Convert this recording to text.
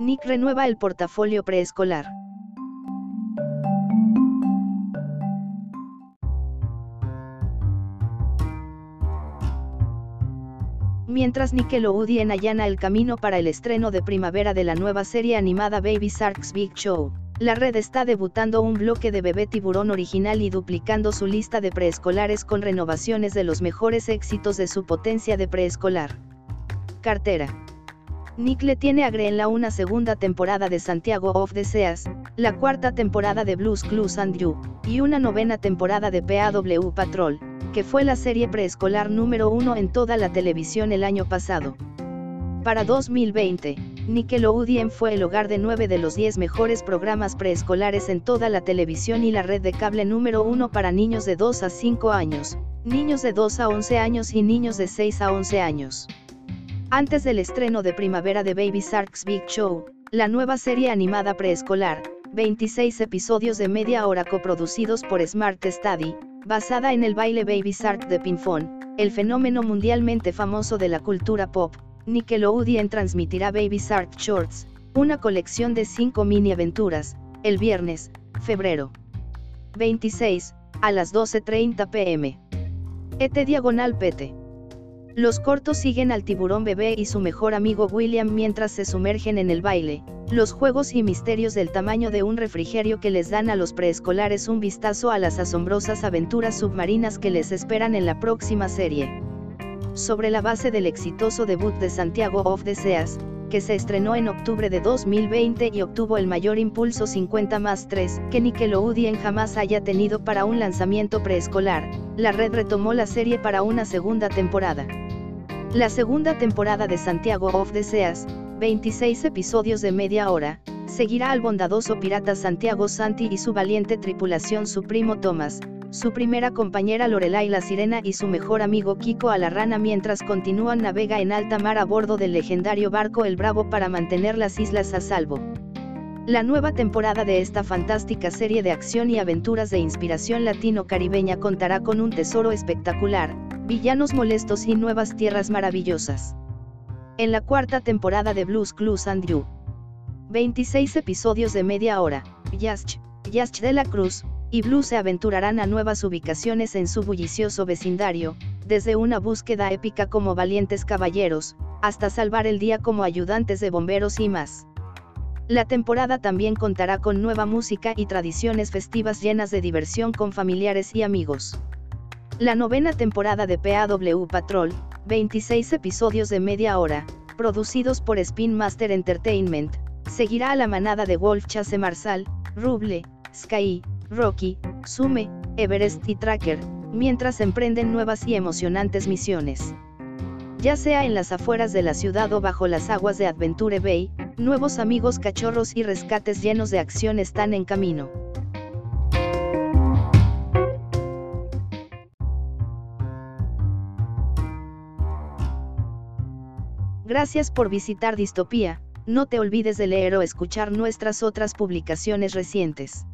Nick renueva el portafolio preescolar. Mientras Nickelodeon allana el camino para el estreno de primavera de la nueva serie animada Baby Shark's Big Show, la red está debutando un bloque de bebé tiburón original y duplicando su lista de preescolares con renovaciones de los mejores éxitos de su potencia de preescolar. Cartera. Nick le tiene a Greenla una segunda temporada de Santiago of the Seas, la cuarta temporada de Blues Clues and You, y una novena temporada de PAW Patrol, que fue la serie preescolar número uno en toda la televisión el año pasado. Para 2020, Nickelodeon fue el hogar de nueve de los 10 mejores programas preescolares en toda la televisión y la red de cable número uno para niños de 2 a 5 años, niños de 2 a 11 años y niños de 6 a 11 años. Antes del estreno de primavera de Baby Shark's Big Show, la nueva serie animada preescolar, 26 episodios de media hora coproducidos por Smart Study, basada en el baile Baby Shark de Pinfón, el fenómeno mundialmente famoso de la cultura pop, Nickelodeon transmitirá Baby Shark Shorts, una colección de 5 mini aventuras, el viernes, febrero 26, a las 12.30 pm. ET Diagonal PT. Los cortos siguen al tiburón bebé y su mejor amigo William mientras se sumergen en el baile, los juegos y misterios del tamaño de un refrigerio que les dan a los preescolares un vistazo a las asombrosas aventuras submarinas que les esperan en la próxima serie. Sobre la base del exitoso debut de Santiago of the Seas, que se estrenó en octubre de 2020 y obtuvo el mayor impulso 50 más 3 que Nickelodeon jamás haya tenido para un lanzamiento preescolar, la red retomó la serie para una segunda temporada. La segunda temporada de Santiago of the Seas, 26 episodios de media hora, seguirá al bondadoso pirata Santiago Santi y su valiente tripulación su primo Thomas, su primera compañera Lorelai la sirena y su mejor amigo Kiko a la rana mientras continúan navega en alta mar a bordo del legendario barco El Bravo para mantener las islas a salvo. La nueva temporada de esta fantástica serie de acción y aventuras de inspiración latino-caribeña contará con un tesoro espectacular, villanos molestos y nuevas tierras maravillosas. En la cuarta temporada de Blues Clues and You. 26 episodios de media hora, Yash, Yash de la Cruz, y Blue se aventurarán a nuevas ubicaciones en su bullicioso vecindario, desde una búsqueda épica como valientes caballeros, hasta salvar el día como ayudantes de bomberos y más. La temporada también contará con nueva música y tradiciones festivas llenas de diversión con familiares y amigos. La novena temporada de PAW Patrol, 26 episodios de media hora, producidos por Spin Master Entertainment, seguirá a la manada de Wolf Chase Marsal, Ruble, Sky, Rocky, Sume, Everest y Tracker, mientras emprenden nuevas y emocionantes misiones. Ya sea en las afueras de la ciudad o bajo las aguas de Adventure Bay, nuevos amigos cachorros y rescates llenos de acción están en camino. Gracias por visitar Distopía, no te olvides de leer o escuchar nuestras otras publicaciones recientes.